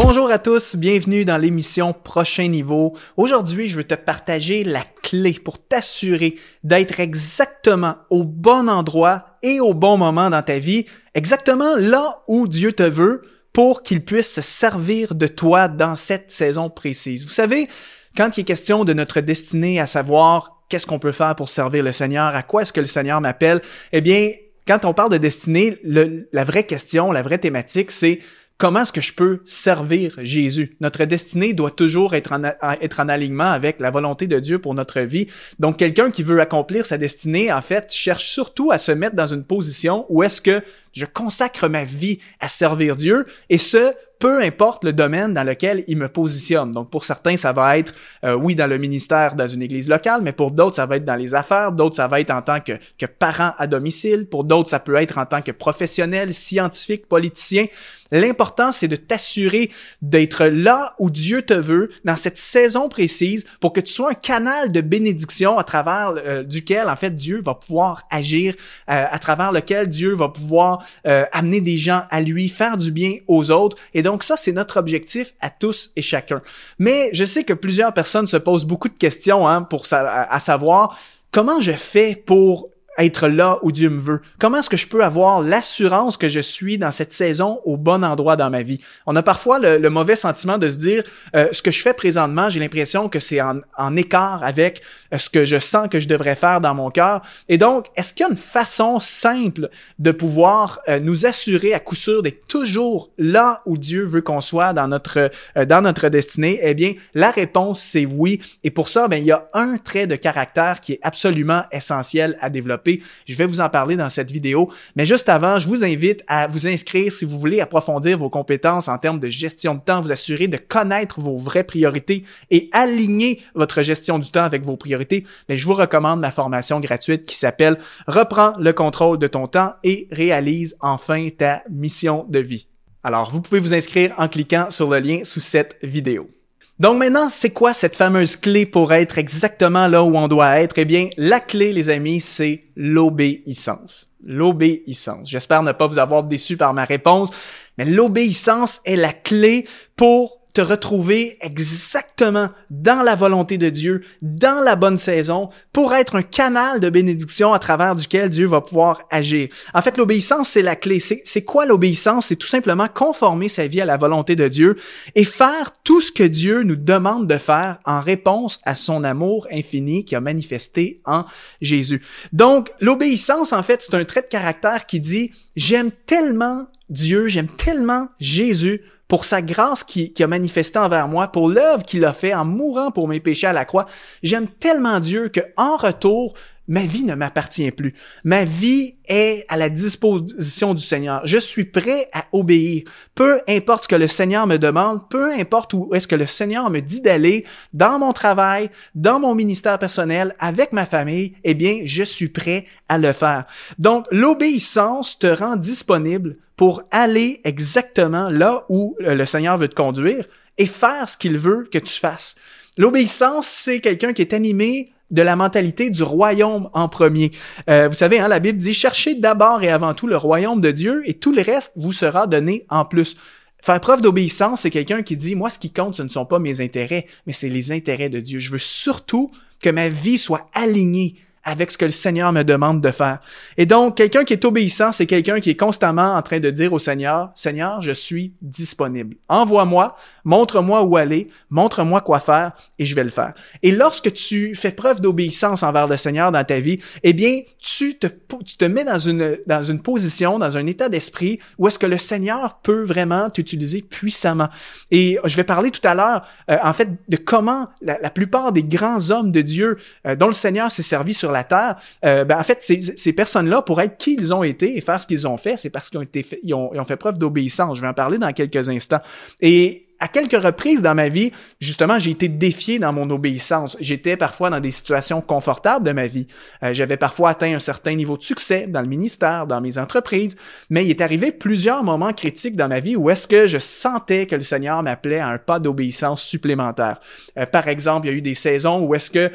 Bonjour à tous, bienvenue dans l'émission Prochain Niveau. Aujourd'hui, je veux te partager la clé pour t'assurer d'être exactement au bon endroit et au bon moment dans ta vie, exactement là où Dieu te veut pour qu'il puisse se servir de toi dans cette saison précise. Vous savez, quand il est question de notre destinée, à savoir qu'est-ce qu'on peut faire pour servir le Seigneur, à quoi est-ce que le Seigneur m'appelle, eh bien, quand on parle de destinée, la vraie question, la vraie thématique, c'est comment est-ce que je peux servir Jésus? Notre destinée doit toujours être en, alignement avec la volonté de Dieu pour notre vie. Donc, quelqu'un qui veut accomplir sa destinée, en fait, cherche surtout à se mettre dans une position où est-ce que je consacre ma vie à servir Dieu, et ce, peu importe le domaine dans lequel il me positionne. Donc pour certains, ça va être, euh, oui, dans le ministère, dans une église locale, mais pour d'autres, ça va être dans les affaires, d'autres, ça va être en tant que, que parent à domicile, pour d'autres, ça peut être en tant que professionnel, scientifique, politicien. L'important, c'est de t'assurer d'être là où Dieu te veut, dans cette saison précise, pour que tu sois un canal de bénédiction à travers euh, duquel, en fait, Dieu va pouvoir agir, euh, à travers lequel Dieu va pouvoir euh, amener des gens à lui, faire du bien aux autres. Et donc ça, c'est notre objectif à tous et chacun. Mais je sais que plusieurs personnes se posent beaucoup de questions hein, pour à savoir comment je fais pour être là où Dieu me veut? Comment est-ce que je peux avoir l'assurance que je suis dans cette saison au bon endroit dans ma vie? On a parfois le, mauvais sentiment de se dire, euh, ce que je fais présentement, j'ai l'impression que c'est en, écart avec euh, ce que je sens que je devrais faire dans mon cœur. Et donc, est-ce qu'il y a une façon simple de pouvoir euh, nous assurer à coup sûr d'être toujours là où Dieu veut qu'on soit dans notre, dans notre destinée? Eh bien, la réponse, c'est oui. Et pour ça, ben, il y a un trait de caractère qui est absolument essentiel à développer je vais vous en parler dans cette vidéo. Mais juste avant, je vous invite à vous inscrire si vous voulez approfondir vos compétences en termes de gestion de temps, vous assurer de connaître vos vraies priorités et aligner votre gestion du temps avec vos priorités. Mais je vous recommande ma formation gratuite qui s'appelle Reprends le contrôle de ton temps et réalise enfin ta mission de vie. Alors, vous pouvez vous inscrire en cliquant sur le lien sous cette vidéo. Donc maintenant, c'est quoi cette fameuse clé pour être exactement là où on doit être? Eh bien, la clé, les amis, c'est l'obéissance. L'obéissance. J'espère ne pas vous avoir déçu par ma réponse, mais l'obéissance est la clé pour retrouver exactement dans la volonté de Dieu, dans la bonne saison, pour être un canal de bénédiction à travers duquel Dieu va pouvoir agir. En fait, l'obéissance, c'est la clé. C'est quoi l'obéissance? C'est tout simplement conformer sa vie à la volonté de Dieu et faire tout ce que Dieu nous demande de faire en réponse à son amour infini qui a manifesté en Jésus. Donc, l'obéissance, en fait, c'est un trait de caractère qui dit, j'aime tellement Dieu, j'aime tellement Jésus pour sa grâce qui, qui a manifesté envers moi, pour l'œuvre qu'il a fait en mourant pour mes péchés à la croix. J'aime tellement Dieu que en retour, ma vie ne m'appartient plus. Ma vie est à la disposition du Seigneur. Je suis prêt à obéir. Peu importe ce que le Seigneur me demande, peu importe où est-ce que le Seigneur me dit d'aller, dans mon travail, dans mon ministère personnel, avec ma famille, eh bien, je suis prêt à le faire. Donc, l'obéissance te rend disponible pour aller exactement là où le Seigneur veut te conduire et faire ce qu'il veut que tu fasses. L'obéissance, c'est quelqu'un qui est animé de la mentalité du royaume en premier. Euh, vous savez, hein, la Bible dit, cherchez d'abord et avant tout le royaume de Dieu et tout le reste vous sera donné en plus. Faire preuve d'obéissance, c'est quelqu'un qui dit, moi, ce qui compte, ce ne sont pas mes intérêts, mais c'est les intérêts de Dieu. Je veux surtout que ma vie soit alignée avec ce que le Seigneur me demande de faire. Et donc, quelqu'un qui est obéissant, c'est quelqu'un qui est constamment en train de dire au Seigneur, Seigneur, je suis disponible. Envoie-moi, montre-moi où aller, montre-moi quoi faire et je vais le faire. Et lorsque tu fais preuve d'obéissance envers le Seigneur dans ta vie, eh bien, tu te, tu te mets dans une, dans une position, dans un état d'esprit où est-ce que le Seigneur peut vraiment t'utiliser puissamment. Et je vais parler tout à l'heure, euh, en fait, de comment la, la, plupart des grands hommes de Dieu euh, dont le Seigneur s'est servi sur la terre, euh, ben, en fait, ces, ces personnes-là, pour être qui ils ont été et faire ce qu'ils ont fait, c'est parce qu'ils ont été ils ont, ils ont fait preuve d'obéissance. Je vais en parler dans quelques instants. Et à quelques reprises dans ma vie, justement, j'ai été défié dans mon obéissance. J'étais parfois dans des situations confortables de ma vie. Euh, j'avais parfois atteint un certain niveau de succès dans le ministère, dans mes entreprises, mais il est arrivé plusieurs moments critiques dans ma vie où est-ce que je sentais que le Seigneur m'appelait à un pas d'obéissance supplémentaire. Euh, par exemple, il y a eu des saisons où est-ce que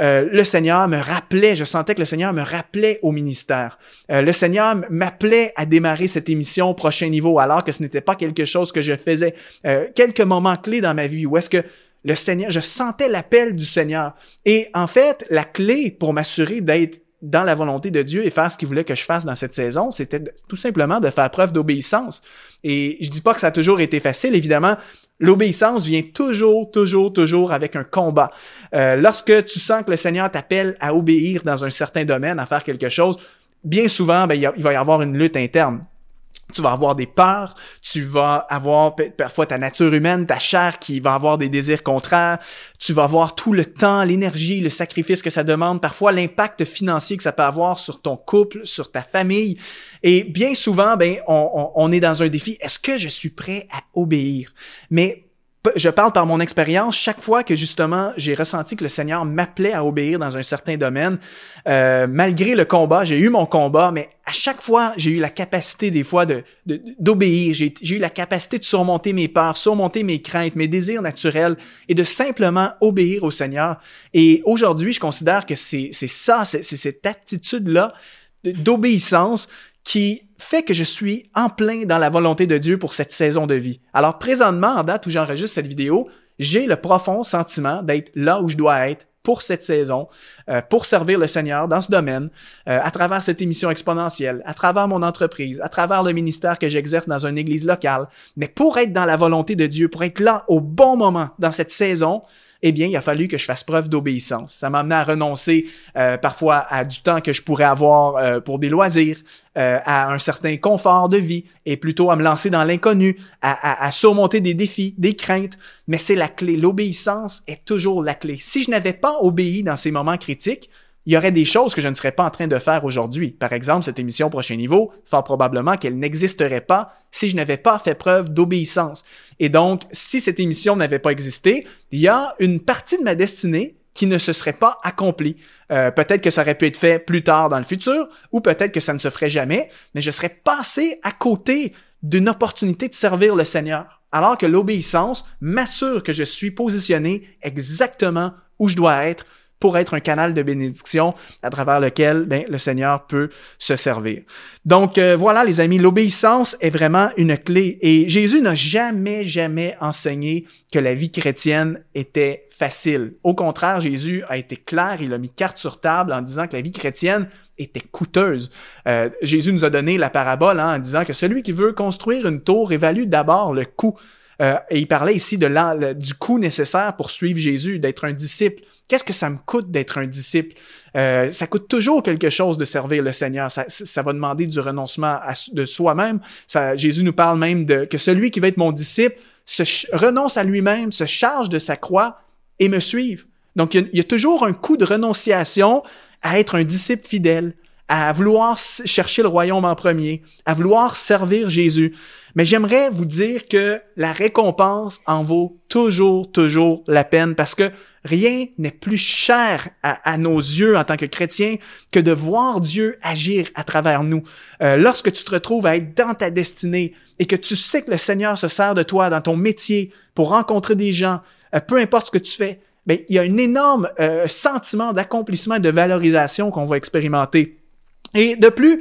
euh, le Seigneur me rappelait, je sentais que le Seigneur me rappelait au ministère. Euh, le Seigneur m'appelait à démarrer cette émission au prochain niveau, alors que ce n'était pas quelque chose que je faisais. Euh, quelques moments clés dans ma vie où est-ce que le Seigneur, je sentais l'appel du Seigneur. Et en fait, la clé pour m'assurer d'être dans la volonté de Dieu et faire ce qu'il voulait que je fasse dans cette saison, c'était tout simplement de faire preuve d'obéissance. Et je dis pas que ça a toujours été facile, évidemment. L'obéissance vient toujours, toujours, toujours avec un combat. Euh, lorsque tu sens que le Seigneur t'appelle à obéir dans un certain domaine, à faire quelque chose, bien souvent, ben, il va y avoir une lutte interne tu vas avoir des peurs, tu vas avoir parfois ta nature humaine, ta chair qui va avoir des désirs contraires, tu vas avoir tout le temps, l'énergie, le sacrifice que ça demande, parfois l'impact financier que ça peut avoir sur ton couple, sur ta famille. Et bien souvent, ben, on, on est dans un défi. Est-ce que je suis prêt à obéir? Mais je parle par mon expérience, chaque fois que justement j'ai ressenti que le Seigneur m'appelait à obéir dans un certain domaine, euh, malgré le combat, j'ai eu mon combat, mais à chaque fois j'ai eu la capacité des fois de d'obéir, j'ai eu la capacité de surmonter mes peurs, surmonter mes craintes, mes désirs naturels et de simplement obéir au Seigneur. Et aujourd'hui, je considère que c'est ça, c'est cette attitude là d'obéissance qui fait que je suis en plein dans la volonté de Dieu pour cette saison de vie. Alors présentement, en date où j'enregistre cette vidéo, j'ai le profond sentiment d'être là où je dois être pour cette saison, euh, pour servir le Seigneur dans ce domaine, euh, à travers cette émission exponentielle, à travers mon entreprise, à travers le ministère que j'exerce dans une église locale. Mais pour être dans la volonté de Dieu, pour être là au bon moment dans cette saison, eh bien, il a fallu que je fasse preuve d'obéissance. Ça m'a amené à renoncer euh, parfois à du temps que je pourrais avoir euh, pour des loisirs, euh, à un certain confort de vie et plutôt à me lancer dans l'inconnu, à, à, surmonter des défis, des craintes. Mais c'est la clé. L'obéissance est toujours la clé. Si je n'avais pas obéi dans ces moments critiques, il y aurait des choses que je ne serais pas en train de faire aujourd'hui. Par exemple, cette émission Prochain Niveau, fort probablement qu'elle n'existerait pas si je n'avais pas fait preuve d'obéissance. Et donc, si cette émission n'avait pas existé, il y a une partie de ma destinée qui ne se serait pas accomplie. Euh, peut-être que ça aurait pu être fait plus tard dans le futur, ou peut-être que ça ne se ferait jamais, mais je serais passé à côté d'une opportunité de servir le Seigneur. Alors que l'obéissance m'assure que je suis positionné exactement où je dois être pour être un canal de bénédiction à travers lequel ben, le Seigneur peut se servir. Donc euh, voilà les amis, l'obéissance est vraiment une clé et Jésus n'a jamais, jamais enseigné que la vie chrétienne était facile. Au contraire, Jésus a été clair, il a mis carte sur table en disant que la vie chrétienne était coûteuse. Euh, Jésus nous a donné la parabole hein, en disant que celui qui veut construire une tour évalue d'abord le coût. Euh, et il parlait ici du coût nécessaire pour suivre Jésus, d'être un disciple. Qu'est-ce que ça me coûte d'être un disciple? Euh, ça coûte toujours quelque chose de servir le Seigneur. Ça, ça va demander du renoncement de soi-même. Jésus nous parle même de que celui qui va être mon disciple se renonce à lui-même, se charge de sa croix et me suive. Donc, il y, a, toujours un coup de renonciation à être un disciple fidèle, à vouloir chercher le royaume en premier, à vouloir servir Jésus. Mais j'aimerais vous dire que la récompense en vaut toujours, toujours la peine parce que rien n'est plus cher à, nos yeux en tant que chrétiens que de voir Dieu agir à travers nous. Euh, lorsque tu te retrouves à être dans ta destinée et que tu sais que le Seigneur se sert de toi dans ton métier pour rencontrer des gens, euh, peu importe ce que tu fais, ben, il y a un énorme euh, sentiment d'accomplissement et de valorisation qu'on va expérimenter. Et de plus,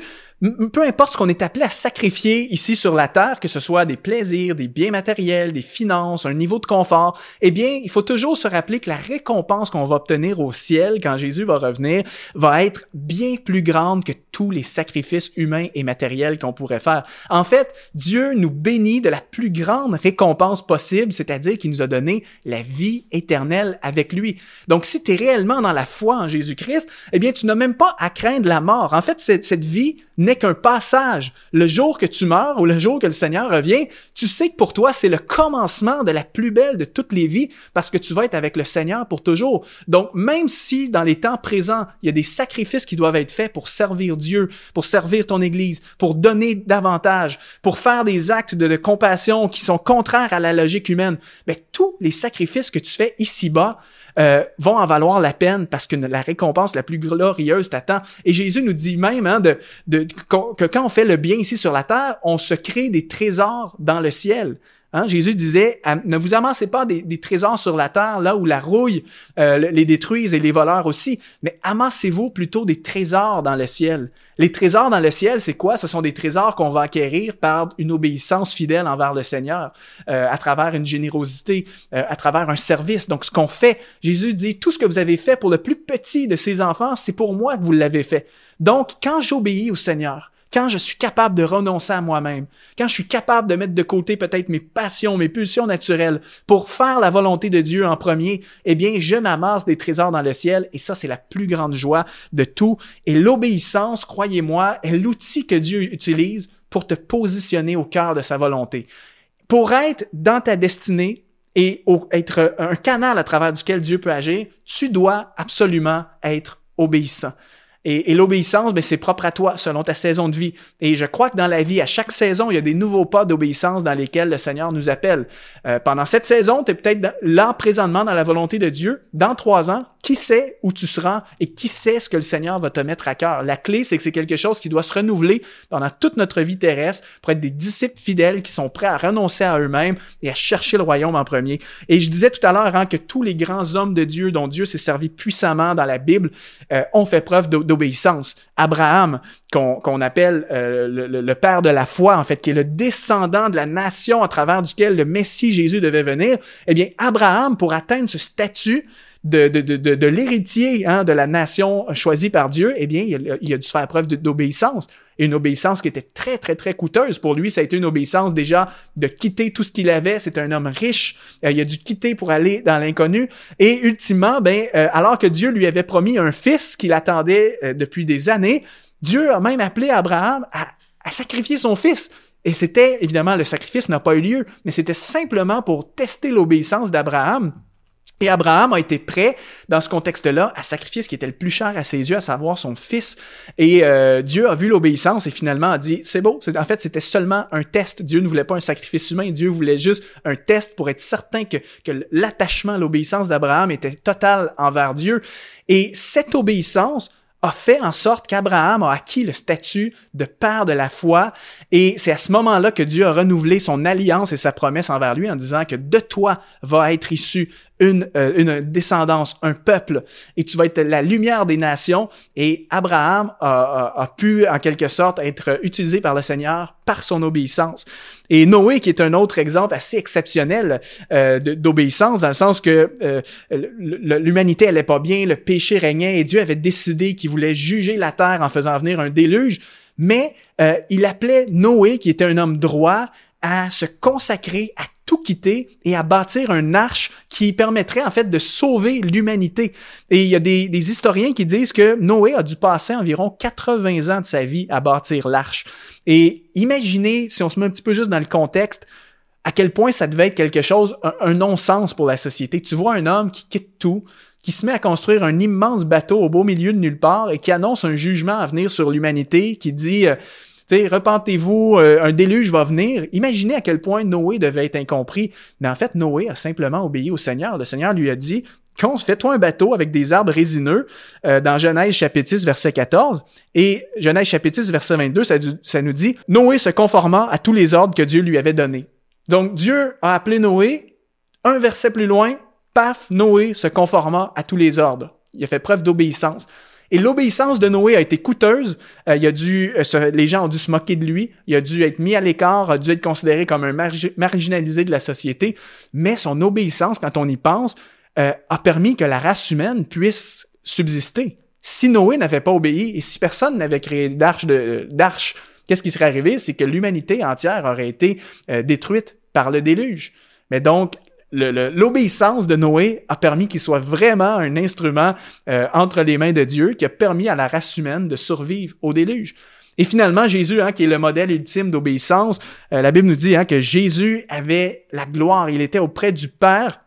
peu importe ce qu'on est appelé à sacrifier ici sur la terre, que ce soit des plaisirs, des biens matériels, des finances, un niveau de confort, eh bien, il faut toujours se rappeler que la récompense qu'on va obtenir au ciel quand Jésus va revenir va être bien plus grande que tous les sacrifices humains et matériels qu'on pourrait faire. En fait, Dieu nous bénit de la plus grande récompense possible, c'est-à-dire qu'il nous a donné la vie éternelle avec lui. Donc, si tu es réellement dans la foi en Jésus-Christ, eh bien, tu n'as même pas à craindre la mort. En fait, cette, cette vie n'est qu'un passage. Le jour que tu meurs ou le jour que le Seigneur revient, tu sais que pour toi, c'est le commencement de la plus belle de toutes les vies parce que tu vas être avec le Seigneur pour toujours. Donc, même si dans les temps présents, il y a des sacrifices qui doivent être faits pour servir Dieu, pour servir ton Église, pour donner davantage, pour faire des actes de, compassion qui sont contraires à la logique humaine, mais tous les sacrifices que tu fais ici-bas, euh, vont en valoir la peine parce que la récompense la plus glorieuse t'attend. Et Jésus nous dit même hein, que quand on fait le bien ici sur la terre, on se crée des trésors dans le Hein? Jésus disait, ne vous amassez pas des, trésors sur la terre, là où la rouille euh, les détruisent et les voleurs aussi, mais amassez-vous plutôt des trésors dans le ciel. Les trésors dans le ciel, c'est quoi? Ce sont des trésors qu'on va acquérir par une obéissance fidèle envers le Seigneur, euh, à travers une générosité, euh, à travers un service. Donc, ce qu'on fait, Jésus dit, tout ce que vous avez fait pour le plus petit de ses enfants, c'est pour moi que vous l'avez fait. Donc, quand j'obéis au Seigneur, quand je suis capable de renoncer à moi-même, quand je suis capable de mettre de côté peut-être mes passions, mes pulsions naturelles pour faire la volonté de Dieu en premier, eh bien, je m'amasse des trésors dans le ciel et ça, c'est la plus grande joie de tout. Et l'obéissance, croyez-moi, est l'outil que Dieu utilise pour te positionner au cœur de sa volonté. Pour être dans ta destinée, et être un canal à travers duquel Dieu peut agir, tu dois absolument être obéissant. Et, l'obéissance, ben, c'est propre à toi, selon ta saison de vie. Et je crois que dans la vie, à chaque saison, il y a des nouveaux pas d'obéissance dans lesquels le Seigneur nous appelle. Euh, pendant cette saison, tu es peut-être là présentement dans la volonté de Dieu. Dans trois ans, qui sait où tu seras et qui sait ce que le Seigneur va te mettre à cœur? La clé, c'est que c'est quelque chose qui doit se renouveler pendant toute notre vie terrestre pour être des disciples fidèles qui sont prêts à renoncer à eux-mêmes et à chercher le royaume en premier. Et je disais tout à l'heure hein, que tous les grands hommes de Dieu dont Dieu s'est servi puissamment dans la Bible euh, ont fait preuve d'obéissance. Abraham, qu'on appelle euh, le, le, père de la foi, en fait, qui est le descendant de la nation à travers duquel le Messie Jésus devait venir, eh bien, Abraham, pour atteindre ce statut, de, de, de, de, l'héritier hein, de la nation choisie par Dieu, eh bien, il a, il a dû faire preuve d'obéissance. Une obéissance qui était très, très, très coûteuse. Pour lui, ça a été une obéissance déjà de quitter tout ce qu'il avait. C'est un homme riche. Euh, il a dû quitter pour aller dans l'inconnu. Et ultimement, ben, euh, alors que Dieu lui avait promis un fils qu'il attendait euh, depuis des années, Dieu a même appelé Abraham à, à sacrifier son fils. Et c'était, évidemment, le sacrifice n'a pas eu lieu, mais c'était simplement pour tester l'obéissance d'Abraham et Abraham a été prêt, dans ce contexte-là, à sacrifier ce qui était le plus cher à ses yeux, à savoir son fils. Et euh, Dieu a vu l'obéissance et finalement a dit, c'est beau. En fait, c'était seulement un test. Dieu ne voulait pas un sacrifice humain. Dieu voulait juste un test pour être certain que, que l'attachement, l'obéissance d'Abraham était total envers Dieu. Et cette obéissance a fait en sorte qu'Abraham a acquis le statut de père de la foi et c'est à ce moment-là que Dieu a renouvelé son alliance et sa promesse envers lui en disant que de toi va être issue une, euh, une descendance, un peuple, et tu vas être la lumière des nations. Et Abraham a, a, pu, en quelque sorte, être utilisé par le Seigneur par son obéissance. Et Noé, qui est un autre exemple assez exceptionnel euh, d'obéissance, dans le sens que euh, l'humanité allait pas bien, le péché régnait, et Dieu avait décidé qu'il voulait juger la terre en faisant venir un déluge. Mais euh, il appelait Noé, qui était un homme droit, à se consacrer à tout quitter et à bâtir un arche qui permettrait en fait de sauver l'humanité. Et il y a des, historiens qui disent que Noé a dû passer environ 80 ans de sa vie à bâtir l'arche. Et imaginez, si on se met un petit peu juste dans le contexte, à quel point ça devait être quelque chose, un, non-sens pour la société. Tu vois un homme qui quitte tout, qui se met à construire un immense bateau au beau milieu de nulle part et qui annonce un jugement à venir sur l'humanité, qui dit... Euh, repentez-vous, euh, un déluge va venir. Imaginez à quel point Noé devait être incompris. Mais en fait, Noé a simplement obéi au Seigneur. Le Seigneur lui a dit, fais-toi un bateau avec des arbres résineux euh, dans Genèse chapitre 10, verset 14. Et Genèse chapitre 10, verset 22, ça, ça nous dit, Noé se conforma à tous les ordres que Dieu lui avait donnés. Donc Dieu a appelé Noé, un verset plus loin, paf, Noé se conforma à tous les ordres. Il a fait preuve d'obéissance. Et l'obéissance de Noé a été coûteuse. Euh, il a dû, euh, les gens ont dû se moquer de lui. Il a dû être mis à l'écart, a dû être considéré comme un marginalisé de la société. Mais son obéissance, quand on y pense, euh, a permis que la race humaine puisse subsister. Si Noé n'avait pas obéi et si personne n'avait créé d'arche, d'arche, qu'est-ce qui serait arrivé? C'est que l'humanité entière aurait été détruite par le déluge. Mais donc, l'obéissance de Noé a permis qu'il soit vraiment un instrument euh, entre les mains de Dieu qui a permis à la race humaine de survivre au déluge. Et finalement, Jésus, hein, qui est le modèle ultime d'obéissance, euh, la Bible nous dit hein, que Jésus avait la gloire, il était auprès du Père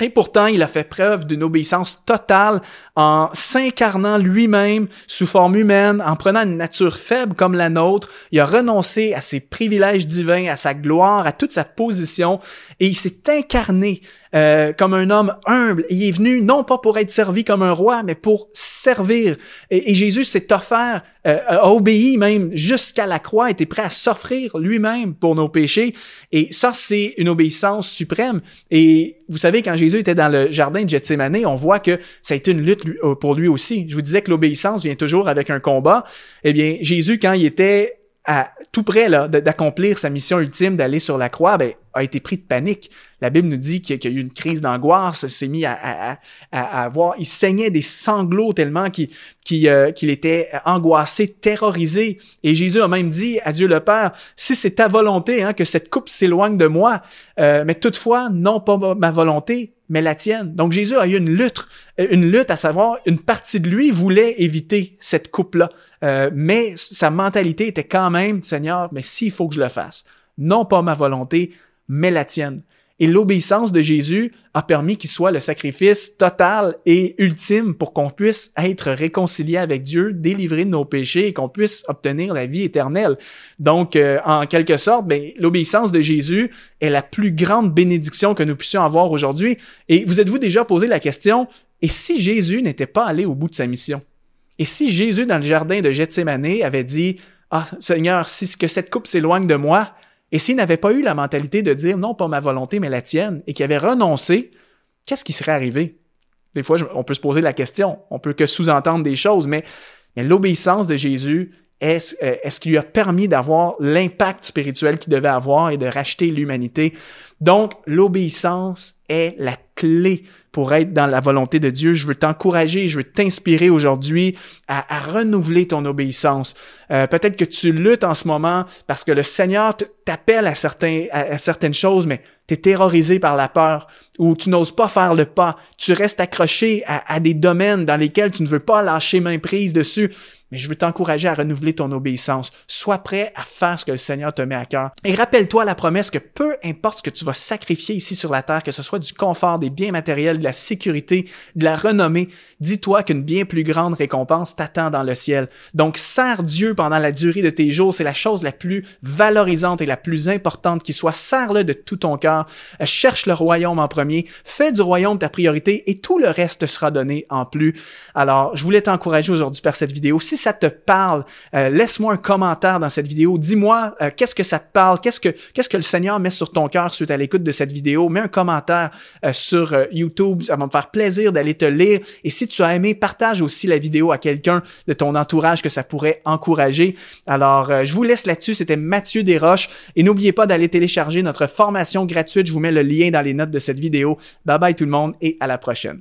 et pourtant, il a fait preuve d'une obéissance totale en s'incarnant lui-même sous forme humaine, en prenant une nature faible comme la nôtre. Il a renoncé à ses privilèges divins, à sa gloire, à toute sa position, et il s'est incarné euh, comme un homme humble. Il est venu non pas pour être servi comme un roi, mais pour servir. Et, Jésus s'est offert, euh, a obéi même jusqu'à la croix, était prêt à s'offrir lui-même pour nos péchés. Et ça, c'est une obéissance suprême. Et vous savez, quand Jésus était dans le jardin de Gethsemane, on voit que ça a été une lutte euh, pour lui aussi. Je vous disais que l'obéissance vient toujours avec un combat. Eh bien, Jésus, quand il était à tout près là, d'accomplir sa mission ultime d'aller sur la croix, ben, a été pris de panique. La Bible nous dit qu'il y a eu une crise d'angoisse, s'est mis à, à, à, avoir, il saignait des sanglots tellement qu'il euh, qu'il était angoissé, terrorisé. Et Jésus a même dit à Dieu le Père, si c'est ta volonté hein, que cette coupe s'éloigne de moi, euh, mais toutefois, non pas ma volonté, mais la tienne. Donc Jésus a eu une lutte, une lutte à savoir, une partie de lui voulait éviter cette coupe-là, euh, mais sa mentalité était quand même, Seigneur, mais s'il faut que je le fasse, non pas ma volonté, mais la tienne. Et l'obéissance de Jésus a permis qu'il soit le sacrifice total et ultime pour qu'on puisse être réconcilié avec Dieu, délivré de nos péchés et qu'on puisse obtenir la vie éternelle. Donc, euh, en quelque sorte, ben, l'obéissance de Jésus est la plus grande bénédiction que nous puissions avoir aujourd'hui. Et vous êtes-vous déjà posé la question, et si Jésus n'était pas allé au bout de sa mission? Et si Jésus, dans le jardin de Gethsemane, avait dit, ah, Seigneur, si que cette coupe s'éloigne de moi, et s'il n'avait pas eu la mentalité de dire non, pas ma volonté, mais la tienne, et qu'il avait renoncé, qu'est-ce qui serait arrivé? Des fois, on peut se poser la question, on peut que sous-entendre des choses, mais, l'obéissance de Jésus, est-ce euh, est qui lui a permis d'avoir l'impact spirituel qu'il devait avoir et de racheter l'humanité? Donc, l'obéissance est la clé pour être dans la volonté de Dieu. Je veux t'encourager, je veux t'inspirer aujourd'hui à, renouveler ton obéissance. Euh, peut-être que tu luttes en ce moment parce que le Seigneur t'appelle à, certaines choses, mais tu es terrorisé par la peur ou tu n'oses pas faire le pas. Tu restes accroché à, à des domaines dans lesquels tu ne veux pas lâcher main prise dessus mais je veux t'encourager à renouveler ton obéissance. Sois prêt à faire ce que le Seigneur te met à cœur. Et rappelle-toi la promesse que peu importe ce que tu vas sacrifier ici sur la terre, que ce soit du confort, des biens matériels, de la sécurité, de la renommée, dis-toi qu'une bien plus grande récompense t'attend dans le ciel. Donc, sers Dieu pendant la durée de tes jours. C'est la chose la plus valorisante et la plus importante qui soit. Sers-le de tout ton cœur. Cherche le royaume en premier. Fais du royaume ta priorité et tout le reste sera donné en plus. Alors, je voulais t'encourager aujourd'hui par cette vidéo. Ça te parle, euh, laisse-moi un commentaire dans cette vidéo. Dis-moi euh, qu'est-ce que ça te parle, qu'est-ce que qu'est-ce que le Seigneur met sur ton cœur suite à l'écoute de cette vidéo? Mets un commentaire euh, sur YouTube, ça va me faire plaisir d'aller te lire. Et si tu as aimé, partage aussi la vidéo à quelqu'un de ton entourage que ça pourrait encourager. Alors, je vous laisse là-dessus. C'était Mathieu Desroches. Et n'oubliez pas d'aller télécharger notre formation gratuite. Je vous mets le lien dans les notes de cette vidéo. Bye bye tout le monde et à la prochaine.